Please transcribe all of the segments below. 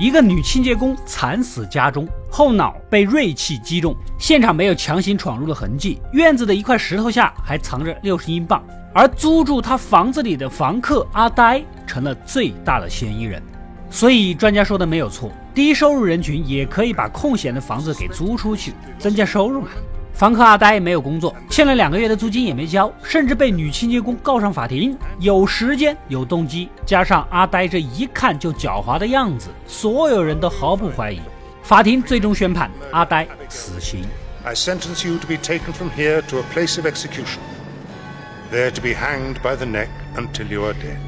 一个女清洁工惨死家中，后脑被锐器击中，现场没有强行闯入的痕迹，院子的一块石头下还藏着六十英镑，而租住他房子里的房客阿呆成了最大的嫌疑人。所以专家说的没有错，低收入人群也可以把空闲的房子给租出去，增加收入嘛。房客阿呆没有工作，欠了两个月的租金也没交，甚至被女清洁工告上法庭。有时间，有动机，加上阿呆这一看就狡猾的样子，所有人都毫不怀疑。法庭最终宣判阿呆死刑。I sentence you to be taken from here to a place of execution, there to be hanged by the neck until you are dead.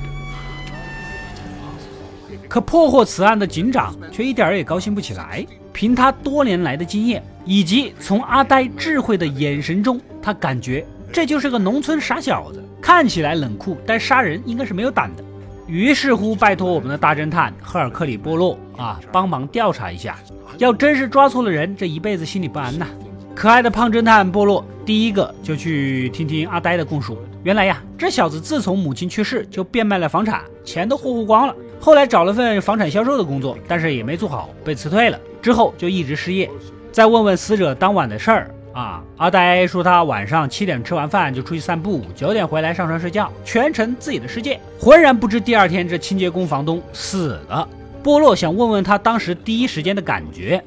可破获此案的警长却一点儿也高兴不起来。凭他多年来的经验，以及从阿呆智慧的眼神中，他感觉这就是个农村傻小子，看起来冷酷，但杀人应该是没有胆的。于是乎，拜托我们的大侦探赫尔克里波洛啊，帮忙调查一下。要真是抓错了人，这一辈子心里不安呐。可爱的胖侦探波洛第一个就去听听阿呆的供述。原来呀，这小子自从母亲去世，就变卖了房产，钱都霍霍光了。后来找了份房产销售的工作，但是也没做好，被辞退了。之后就一直失业。再问问死者当晚的事儿啊，阿呆说他晚上七点吃完饭就出去散步，九点回来上床睡觉，全程自己的世界，浑然不知第二天这清洁工房东死了。波洛想问问他当时第一时间的感觉。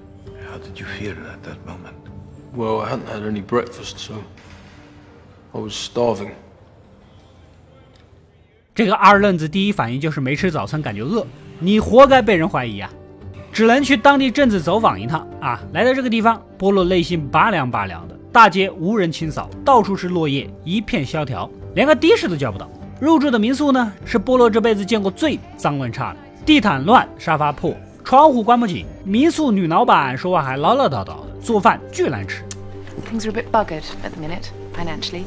How did you feel at that moment? Well, I hadn't had any breakfast, so I was starving. 这个二愣子第一反应就是没吃早餐，感觉饿。你活该被人怀疑啊！只能去当地镇子走访一趟啊！来到这个地方，波洛内心拔凉拔凉的。大街无人清扫，到处是落叶，一片萧条，连个的士都叫不到。入住的民宿呢，是波洛这辈子见过最脏乱差的，地毯乱，沙发破，窗户关不紧。民宿女老板说话还唠唠叨叨的，做饭巨难吃。Things are a bit buggered at the minute, financially.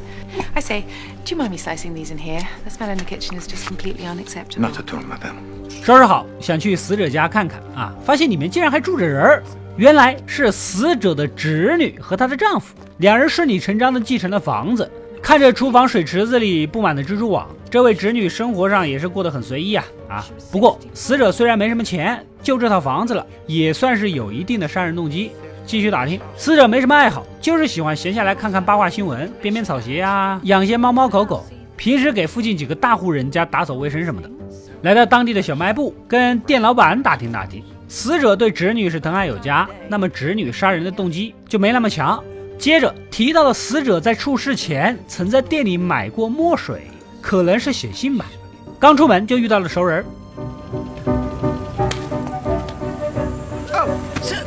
I say, do you mind me slicing these in here? The smell in the kitchen is just completely unacceptable. Not at all, madame. 收拾好，想去死者家看看啊，发现里面竟然还住着人儿，原来是死者的侄女和她的丈夫，两人顺理成章的继承了房子。看着厨房水池子里布满的蜘蛛网，这位侄女生活上也是过得很随意啊啊！不过死者虽然没什么钱，就这套房子了，也算是有一定的杀人动机。继续打听，死者没什么爱好，就是喜欢闲下来看看八卦新闻，编编草鞋啊，养些猫猫狗狗，平时给附近几个大户人家打扫卫生什么的。来到当地的小卖部，跟店老板打听打听。死者对侄女是疼爱有加，那么侄女杀人的动机就没那么强。接着提到了死者在出事前曾在店里买过墨水，可能是写信吧。刚出门就遇到了熟人。Oh,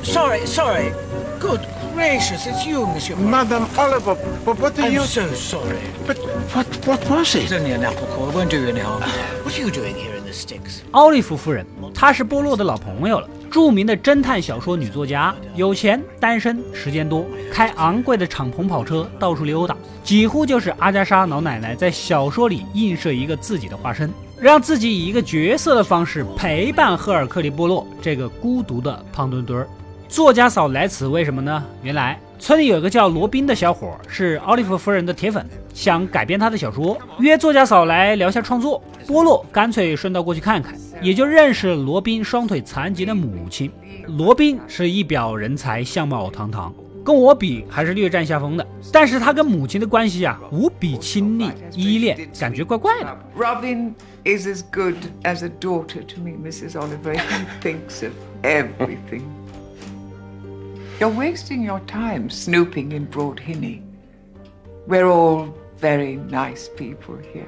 sorry, sorry. Good gracious, it's you, Monsieur. Madame Oliver, but what are I'm you? so sorry. But what? What was It's it? only an apple core. It won't do you any harm. What are you doing here in the sticks? 奥利弗夫人，她是波洛的老朋友了，著名的侦探小说女作家，有钱，单身，时间多，开昂贵的敞篷跑车到处溜达，几乎就是阿加莎老奶奶在小说里映射一个自己的化身，让自己以一个角色的方式陪伴赫尔克利波洛这个孤独的胖墩墩儿。作家嫂来此为什么呢？原来村里有个叫罗宾的小伙，是奥利弗夫人的铁粉，想改编他的小说，约作家嫂来聊下创作。波洛干脆顺道过去看看，也就认识罗宾双腿残疾的母亲。罗宾是一表人才，相貌堂堂，跟我比还是略占下风的。但是他跟母亲的关系啊，无比亲密依恋，感觉怪怪的。Robin is as good as a daughter to me, Mrs. Oliver. He thinks of everything. You're wasting your time snooping in Broad Hinny. We're all very nice people here.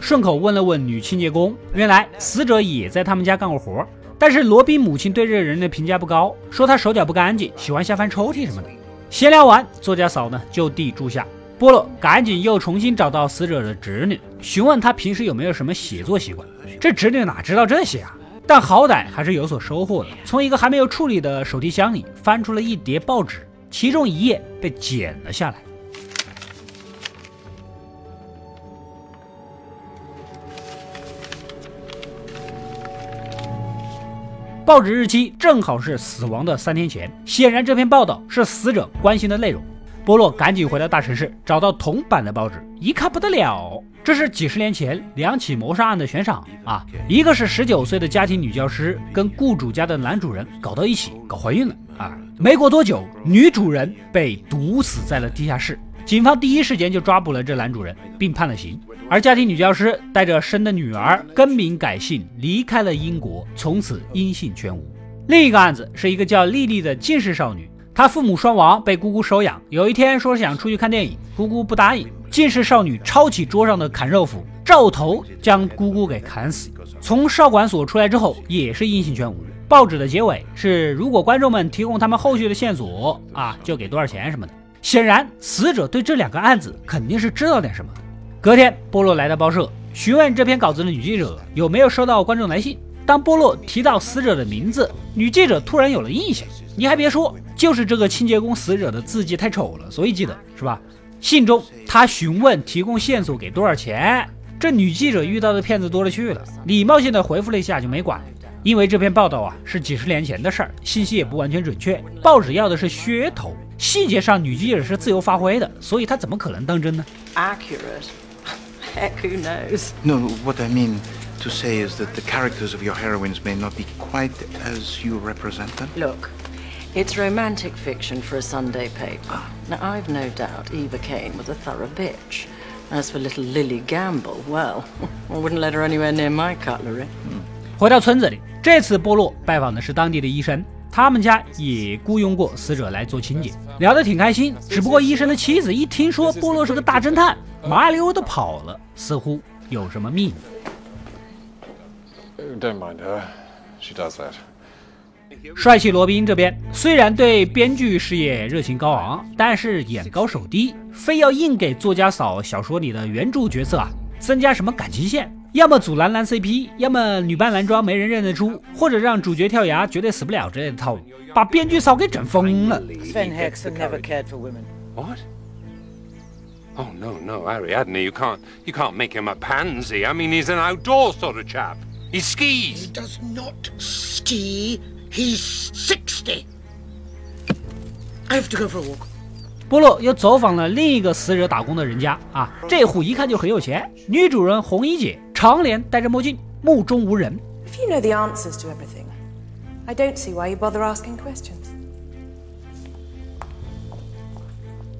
顺口问了问女清洁工，原来死者也在他们家干过活，但是罗宾母亲对这个人的评价不高，说他手脚不干净，喜欢瞎翻抽屉什么的。闲聊完，作家嫂呢就地住下，波洛赶紧又重新找到死者的侄女，询问她平时有没有什么写作习惯。这侄女哪知道这些啊？但好歹还是有所收获的，从一个还没有处理的手提箱里翻出了一叠报纸，其中一页被剪了下来。报纸日期正好是死亡的三天前，显然这篇报道是死者关心的内容。波洛赶紧回到大城市，找到铜版的报纸，一看不得了，这是几十年前两起谋杀案的悬赏啊！一个是十九岁的家庭女教师跟雇主家的男主人搞到一起，搞怀孕了啊！没过多久，女主人被毒死在了地下室，警方第一时间就抓捕了这男主人，并判了刑。而家庭女教师带着生的女儿更名改姓，离开了英国，从此音信全无。另一个案子是一个叫丽丽的近视少女，他父母双亡，被姑姑收养。有一天说想出去看电影，姑姑不答应。近视少女抄起桌上的砍肉斧，照头将姑姑给砍死。从少管所出来之后，也是音信全无。报纸的结尾是：如果观众们提供他们后续的线索啊，就给多少钱什么的。显然，死者对这两个案子肯定是知道点什么。隔天，波洛来到报社，询问这篇稿子的女记者有没有收到观众来信。当波洛提到死者的名字，女记者突然有了印象。你还别说，就是这个清洁工死者的字迹太丑了，所以记得是吧？信中他询问提供线索给多少钱，这女记者遇到的骗子多了去了，礼貌性的回复了一下就没管。因为这篇报道啊是几十年前的事儿，信息也不完全准确，报纸要的是噱头，细节上女记者是自由发挥的，所以她怎么可能当真呢？Accurate. Heck, who knows? No, what I mean to say is that the characters of your heroines may not be quite as you represent them. Look, it's romantic fiction for a Sunday paper. Now, I've no doubt Eva Kane was a thorough bitch. As for little Lily Gamble, well, I wouldn't let her anywhere near my cutlery. 回到村子里，这次波洛拜访的是当地的医生，他们家也雇佣过死者来做清洁，聊得挺开心。只不过医生的妻子一听说波洛是个大侦探，麻溜的跑了，似乎有什么秘密。Don't mind her. She does that. 帅气罗宾这边虽然对编剧事业热情高昂，但是眼高手低，非要硬给作家嫂小说里的原著角色啊增加什么感情线，要么组男男 CP，要么女扮男装没人认得出，或者让主角跳崖绝对死不了之类的套路，把编剧嫂给整疯了。Sven Hexen never cared for women. What? Oh no, no, Ariadne, you can't you can't make him a pansy. I mean he's an outdoor sort of chap. He skis. He does not ski. He's sixty. I have to go for a walk. 波洛又走访了另一个死者打工的人家啊，这户一看就很有钱。女主人红衣姐长年戴着墨镜，目中无人。If you know the answers to everything, I don't see why you bother asking questions.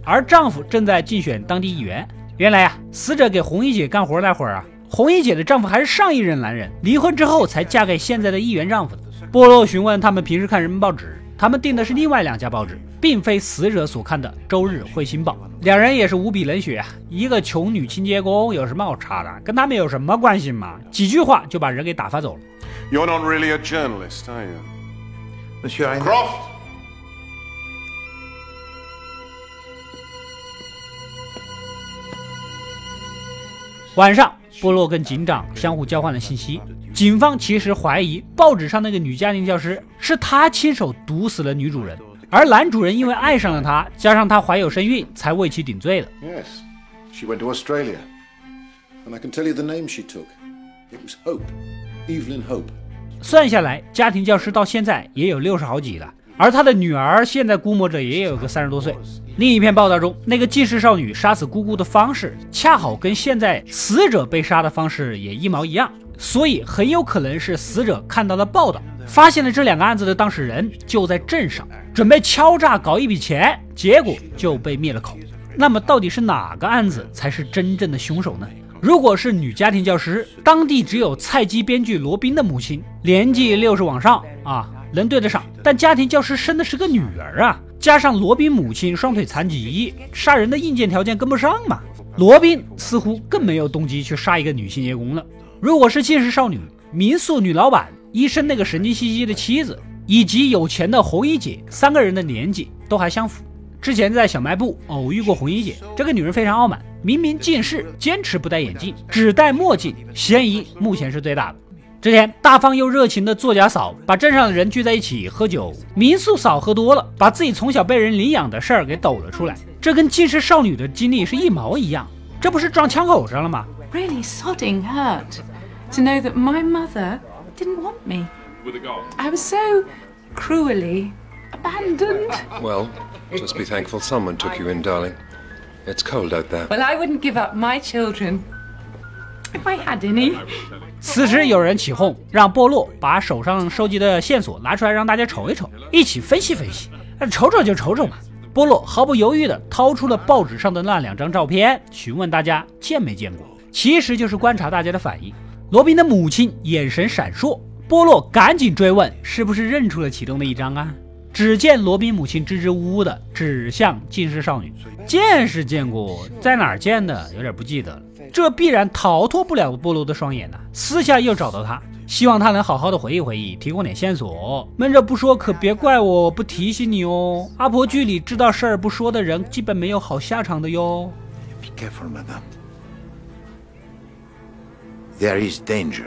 而丈夫正在竞选当地议员。原来啊，死者给红衣姐干活那会儿啊。红衣姐的丈夫还是上一任男人，离婚之后才嫁给现在的议员丈夫的。波洛询问他们平时看什么报纸，他们订的是另外两家报纸，并非死者所看的《周日彗星报》。两人也是无比冷血啊！一个穷女清洁工有什么好查的？跟他们有什么关系嘛？几句话就把人给打发走了。You're not really a journalist, are you? Monsieur, Croft! 晚上，波洛跟警长相互交换了信息。警方其实怀疑报纸上那个女家庭教师是他亲手毒死了女主人，而男主人因为爱上了她，加上她怀有身孕，才为其顶罪的。Yes, she went to Australia. And I can tell you the name she took. It was Hope. Evelyn Hope. 算下来，家庭教师到现在也有六十好几了。而她的女儿现在估摸着也有个三十多岁。另一篇报道中，那个近视少女杀死姑姑的方式，恰好跟现在死者被杀的方式也一毛一样，所以很有可能是死者看到了报道，发现了这两个案子的当事人就在镇上，准备敲诈搞一笔钱，结果就被灭了口。那么到底是哪个案子才是真正的凶手呢？如果是女家庭教师，当地只有菜鸡编剧罗宾的母亲，年纪六十往上啊。能对得上，但家庭教师生的是个女儿啊，加上罗宾母亲双腿残疾，杀人的硬件条件跟不上嘛。罗宾似乎更没有动机去杀一个女清洁工了。如果是近视少女、民宿女老板、医生那个神经兮兮的妻子，以及有钱的红衣姐，三个人的年纪都还相符。之前在小卖部偶遇过红衣姐，这个女人非常傲慢，明明近视，坚持不戴眼镜，只戴墨镜，嫌疑目前是最大的。之前大方又热情的作家嫂把镇上的人聚在一起喝酒，民宿嫂喝多了，把自己从小被人领养的事儿给抖了出来，这跟近视少女的经历是一毛一样，这不是撞枪口上了吗？Really sodding hurt to know that my mother didn't want me. I was so cruelly abandoned. Well, Just be thankful someone took you in, darling. It's cold out there. Well, I wouldn't give up my children if I had any. 此时有人起哄，让波洛把手上收集的线索拿出来，让大家瞅一瞅，一起分析分析。那瞅瞅就瞅瞅嘛。波洛毫不犹豫地掏出了报纸上的那两张照片，询问大家见没见过。其实就是观察大家的反应。罗宾的母亲眼神闪烁，波洛赶紧追问，是不是认出了其中的一张啊？只见罗宾母亲支支吾吾的指向近视少女，见是见过，在哪儿见的有点不记得了。这必然逃脱不了波洛的双眼呐。私下又找到他，希望他能好好的回忆回忆，提供点线索。闷着不说，可别怪我不提醒你哦。阿婆剧里知道事儿不说的人，基本没有好下场的哟。for. There is danger.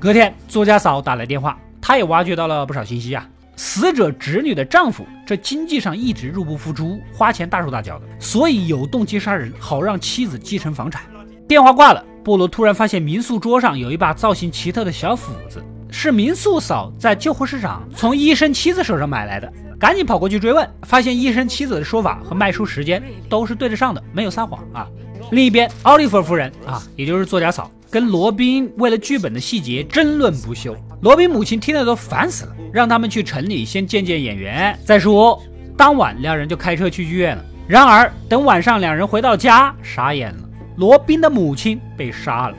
隔天，作家嫂打来电话，她也挖掘到了不少信息啊。死者侄女的丈夫，这经济上一直入不敷出，花钱大手大脚的，所以有动机杀人，好让妻子继承房产。电话挂了，波罗突然发现民宿桌上有一把造型奇特的小斧子，是民宿嫂在旧货市场从医生妻子手上买来的。赶紧跑过去追问，发现医生妻子的说法和卖书时间都是对得上的，没有撒谎啊。另一边，奥利弗夫人啊，也就是作家嫂。跟罗宾为了剧本的细节争论不休，罗宾母亲听得都烦死了，让他们去城里先见见演员再说。当晚两人就开车去剧院了。然而等晚上两人回到家，傻眼了，罗宾的母亲被杀了。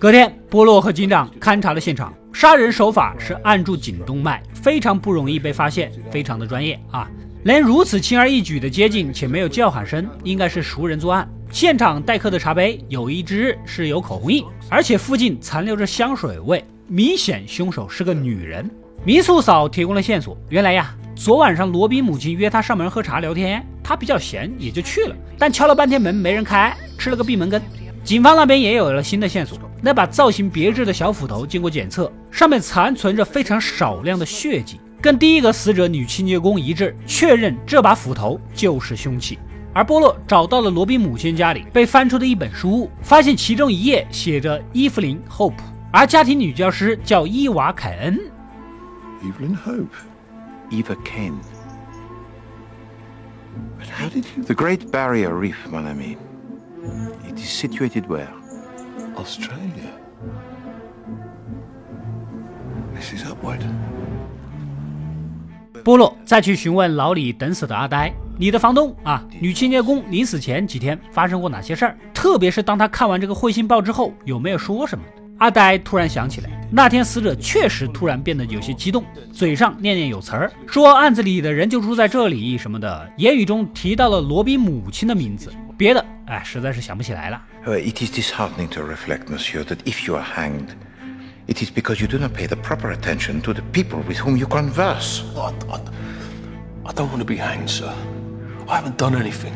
隔天，波洛和警长勘察了现场，杀人手法是按住颈动脉，非常不容易被发现，非常的专业啊。能如此轻而易举的接近且没有叫喊声，应该是熟人作案。现场待客的茶杯有一只是有口红印，而且附近残留着香水味，明显凶手是个女人。民宿嫂提供了线索，原来呀，昨晚上罗宾母亲约他上门喝茶聊天，他比较闲也就去了，但敲了半天门没人开，吃了个闭门羹。警方那边也有了新的线索，那把造型别致的小斧头经过检测，上面残存着非常少量的血迹。跟第一个死者女清洁工一致，确认这把斧头就是凶器。而波洛找到了罗宾母亲家里被翻出的一本书，发现其中一页写着伊芙琳·厚普，而家庭女教师叫伊娃·凯恩。Evelyn Hope. Eva Kane. But how did you? The Great Barrier Reef, mon ami. It is situated where? Australia. This upward. 波洛再去询问老李等死的阿呆，你的房东啊，女清洁工临死前几天发生过哪些事儿？特别是当他看完这个彗星报之后，有没有说什么？阿呆突然想起来，那天死者确实突然变得有些激动，嘴上念念有词儿，说案子里的人就住在这里什么的，言语中提到了罗宾母亲的名字，别的哎，实在是想不起来了。It is disheartening to reflect, Monsieur, that if you are hanged. It is because you do not pay the proper attention to the people with whom you converse. I, I, I don't want to be hanged, sir. I haven't done anything.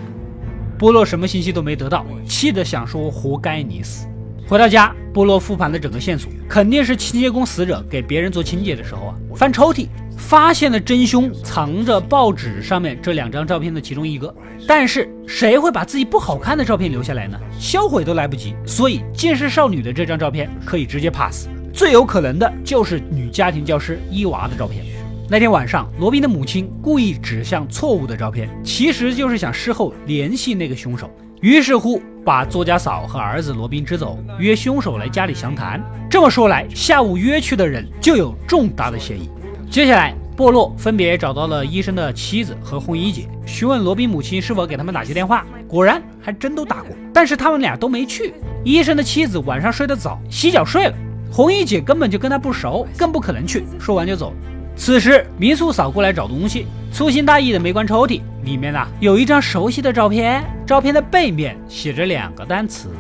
波洛什么信息都没得到，气得想说活该你死。回到家，波洛复盘了整个线索，肯定是清洁工死者给别人做清洁的时候啊，翻抽屉发现了真凶藏着报纸上面这两张照片的其中一个。但是谁会把自己不好看的照片留下来呢？销毁都来不及，所以近视少女的这张照片可以直接 pass。最有可能的就是女家庭教师伊娃的照片。那天晚上，罗宾的母亲故意指向错误的照片，其实就是想事后联系那个凶手。于是乎，把作家嫂和儿子罗宾支走，约凶手来家里详谈。这么说来，下午约去的人就有重大的嫌疑。接下来，波洛分别找到了医生的妻子和红衣姐，询问罗宾母亲是否给他们打过电话。果然，还真都打过，但是他们俩都没去。医生的妻子晚上睡得早，洗脚睡了。红衣姐根本就跟他不熟，更不可能去。说完就走。此时民宿嫂过来找东西，粗心大意的没关抽屉，里面呢有一张熟悉的照片，照片的背面写着两个单词。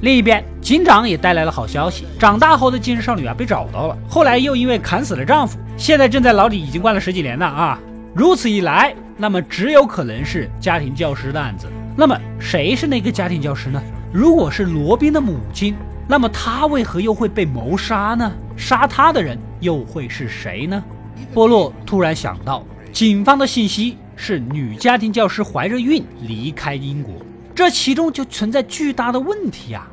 另一边，警长也带来了好消息，长大后的精神少女啊被找到了，后来又因为砍死了丈夫，现在正在牢里，已经关了十几年了啊。如此一来。那么只有可能是家庭教师的案子。那么谁是那个家庭教师呢？如果是罗宾的母亲，那么他为何又会被谋杀呢？杀他的人又会是谁呢？波洛突然想到，警方的信息是女家庭教师怀着孕离开英国，这其中就存在巨大的问题啊！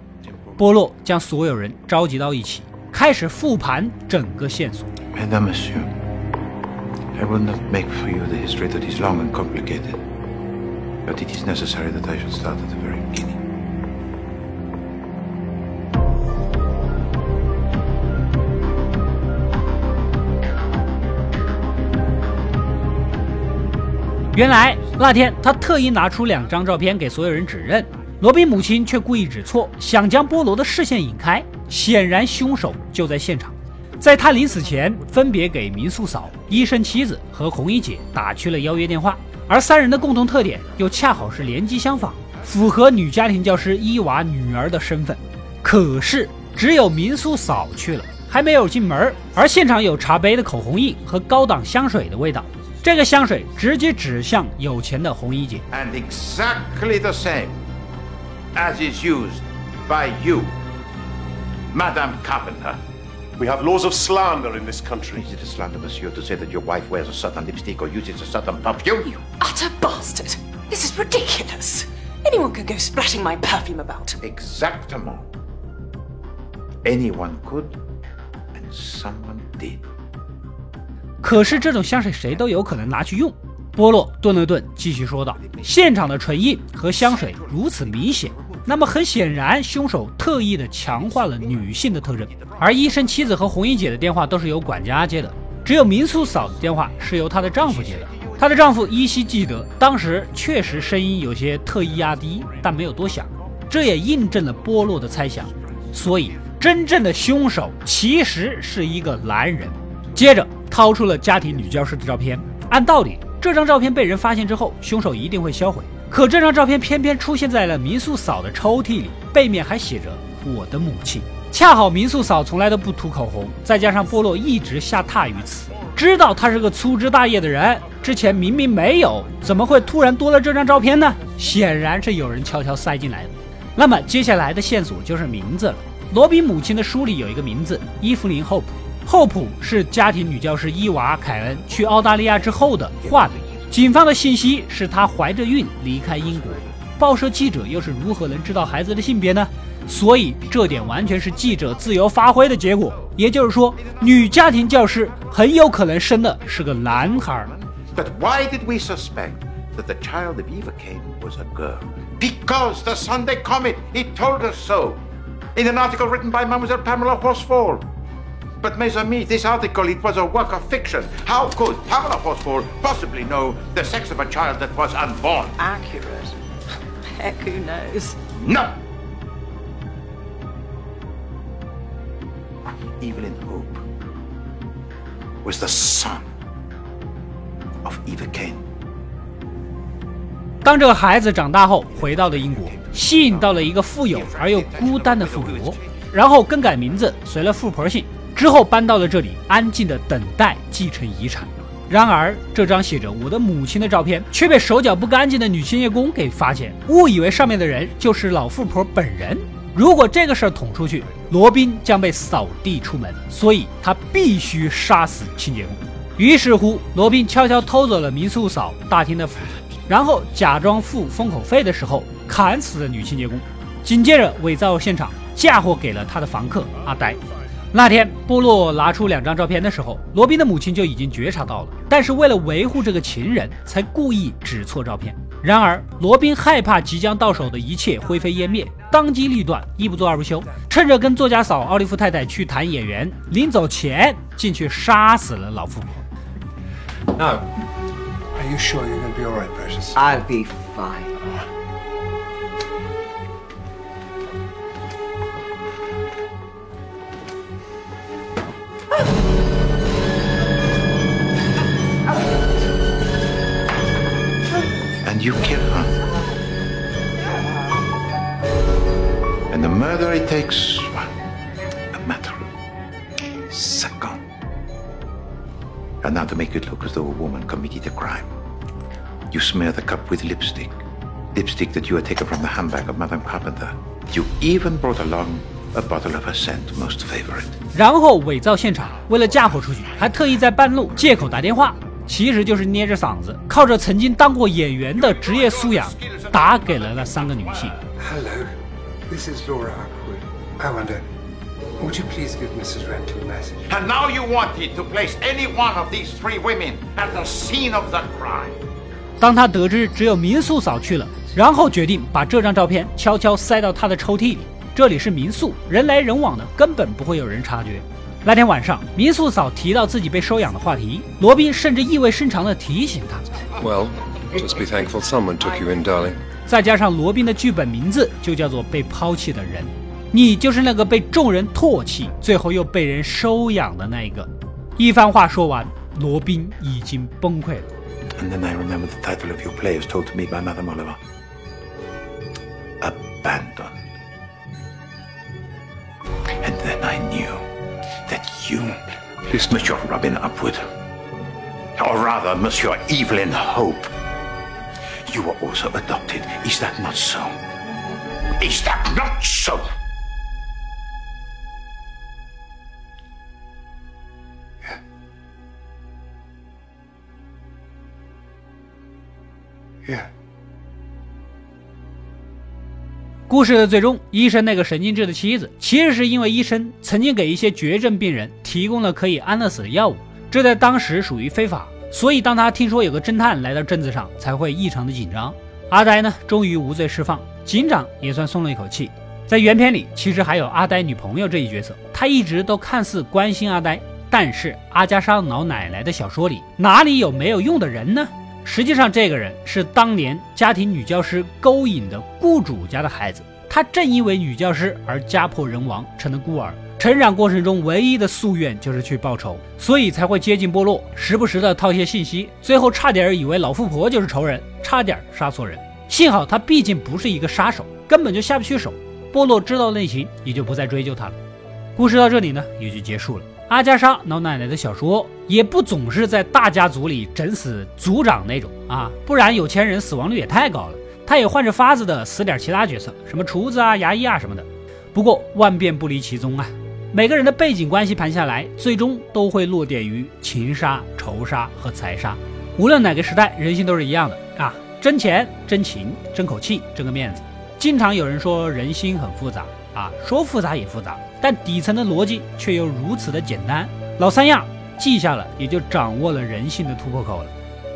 波洛将所有人召集到一起，开始复盘整个线索。原来那天他特意拿出两张照片给所有人指认，罗宾母亲却故意指错，想将波罗的视线引开。显然凶手就在现场，在他临死前分别给民宿嫂、医生妻子和红衣姐打去了邀约电话，而三人的共同特点又恰好是年纪相仿，符合女家庭教师伊娃女儿的身份。可是只有民宿嫂去了，还没有进门，而现场有茶杯的口红印和高档香水的味道。这个香水直接指向有钱的红衣姐。And exactly the same as is used by you, Madame Carpenter. We have laws of slander in this country. Is it a slander, monsieur, to say that your wife wears a certain lipstick or uses a certain perfume? Utter bastard! This is ridiculous. Anyone can go splatting my perfume about. Exactement. Anyone could, and someone did. 可是这种香水谁都有可能拿去用。波洛顿了顿，继续说道：“现场的唇印和香水如此明显，那么很显然，凶手特意的强化了女性的特征。而医生妻子和红衣姐的电话都是由管家接的，只有民宿嫂的电话是由她的丈夫接的。她的丈夫依稀记得，当时确实声音有些特意压低，但没有多想。这也印证了波洛的猜想。所以，真正的凶手其实是一个男人。接着。”掏出了家庭女教师的照片。按道理，这张照片被人发现之后，凶手一定会销毁。可这张照片偏偏出现在了民宿嫂的抽屉里，背面还写着“我的母亲”。恰好民宿嫂从来都不涂口红，再加上波洛一直下榻于此，知道他是个粗枝大叶的人。之前明明没有，怎么会突然多了这张照片呢？显然是有人悄悄塞进来的。那么接下来的线索就是名字了。罗宾母亲的书里有一个名字：伊芙琳·厚普。厚普是家庭女教师伊娃·凯恩去澳大利亚之后的化名。警方的信息是她怀着孕离开英国。报社记者又是如何能知道孩子的性别呢？所以这点完全是记者自由发挥的结果。也就是说，女家庭教师很有可能生的是个男孩。But why did we suspect that the child of Eva Kane was a girl? Because the Sunday Comet it told us so in an article written by Mademoiselle Pamela Horsfall. But, mes amis, this article, it was a work of fiction. How could Pamela Horsfall possibly know the sex of a child that was unborn? Accurate. Heck, who knows? No! Evelyn Hope was the son of Eva Kane. 当这个孩子长大后回到了英国，吸引到了一个富有而又孤单的富婆，然后更改名字，随了富婆姓。之后搬到了这里，安静的等待继承遗产。然而，这张写着我的母亲的照片却被手脚不干净的女清洁工给发现，误以为上面的人就是老富婆本人。如果这个事儿捅出去，罗宾将被扫地出门，所以他必须杀死清洁工。于是乎，罗宾悄悄偷走了民宿嫂大厅的斧子，然后假装付封口费的时候砍死了女清洁工，紧接着伪造现场，嫁祸给了他的房客阿呆。那天，波洛拿出两张照片的时候，罗宾的母亲就已经觉察到了，但是为了维护这个情人，才故意指错照片。然而，罗宾害怕即将到手的一切灰飞烟灭，当机立断，一不做二不休，趁着跟作家嫂奥利弗太太去谈演员，临走前进去杀死了老富婆。No. Are you sure you're to be all right, Precious? I'll be fine. you kill her. And the murder, it takes a matter of seconds. And now to make it look as though a woman committed a crime, you smear the cup with lipstick. Lipstick that you had taken from the handbag of Madame Carpenter. You even brought along a bottle of her scent, most favorite. 然后伪造现场，为了嫁祸出去，还特意在半路借口打电话。 其实就是捏着嗓子，靠着曾经当过演员的职业素养，打给了那三个女性。Hello, this is Laura. I wonder, would you please give Mrs. Renton a message? And now you wanted to place any one of these three women at the scene of the crime. 当他得知只有民宿嫂去了，然后决定把这张照片悄悄塞到他的抽屉里。这里是民宿，人来人往的，根本不会有人察觉。那天晚上，民宿嫂提到自己被收养的话题，罗宾甚至意味深长地提醒她：“Well, just be thankful someone took you in, darling。”再加上罗宾的剧本名字就叫做“被抛弃的人”，你就是那个被众人唾弃，最后又被人收养的那一个。一番话说完，罗宾已经崩溃了。And then I remember the title of your play is told to me by Madame Oliver. Abandoned. And Monsieur Robin Upwood, or rather, Monsieur Evelyn Hope, you were also adopted. Is that not so? Is that not so? 故事的最终，医生那个神经质的妻子，其实是因为医生曾经给一些绝症病人提供了可以安乐死的药物，这在当时属于非法，所以当他听说有个侦探来到镇子上，才会异常的紧张。阿呆呢，终于无罪释放，警长也算松了一口气。在原片里，其实还有阿呆女朋友这一角色，她一直都看似关心阿呆，但是阿加莎老奶奶的小说里哪里有没有用的人呢？实际上，这个人是当年家庭女教师勾引的雇主家的孩子。他正因为女教师而家破人亡，成了孤儿。成长过程中唯一的夙愿就是去报仇，所以才会接近波洛，时不时的套些信息。最后差点以为老富婆就是仇人，差点杀错人。幸好他毕竟不是一个杀手，根本就下不去手。波洛知道内情，也就不再追究他了。故事到这里呢，也就结束了。阿加莎老奶奶的小说也不总是在大家族里整死族长那种啊，不然有钱人死亡率也太高了。他也换着法子的死点其他角色，什么厨子啊、牙医啊什么的。不过万变不离其宗啊，每个人的背景关系盘下来，最终都会落点于情杀、仇杀和财杀。无论哪个时代，人性都是一样的啊，争钱、争情、争口气、争个面子。经常有人说人心很复杂啊，说复杂也复杂。但底层的逻辑却又如此的简单，老三样记下了，也就掌握了人性的突破口了。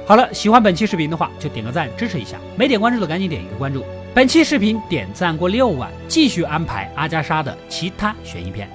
好了，喜欢本期视频的话，就点个赞支持一下，没点关注的赶紧点一个关注。本期视频点赞过六万，继续安排阿加莎的其他悬疑片。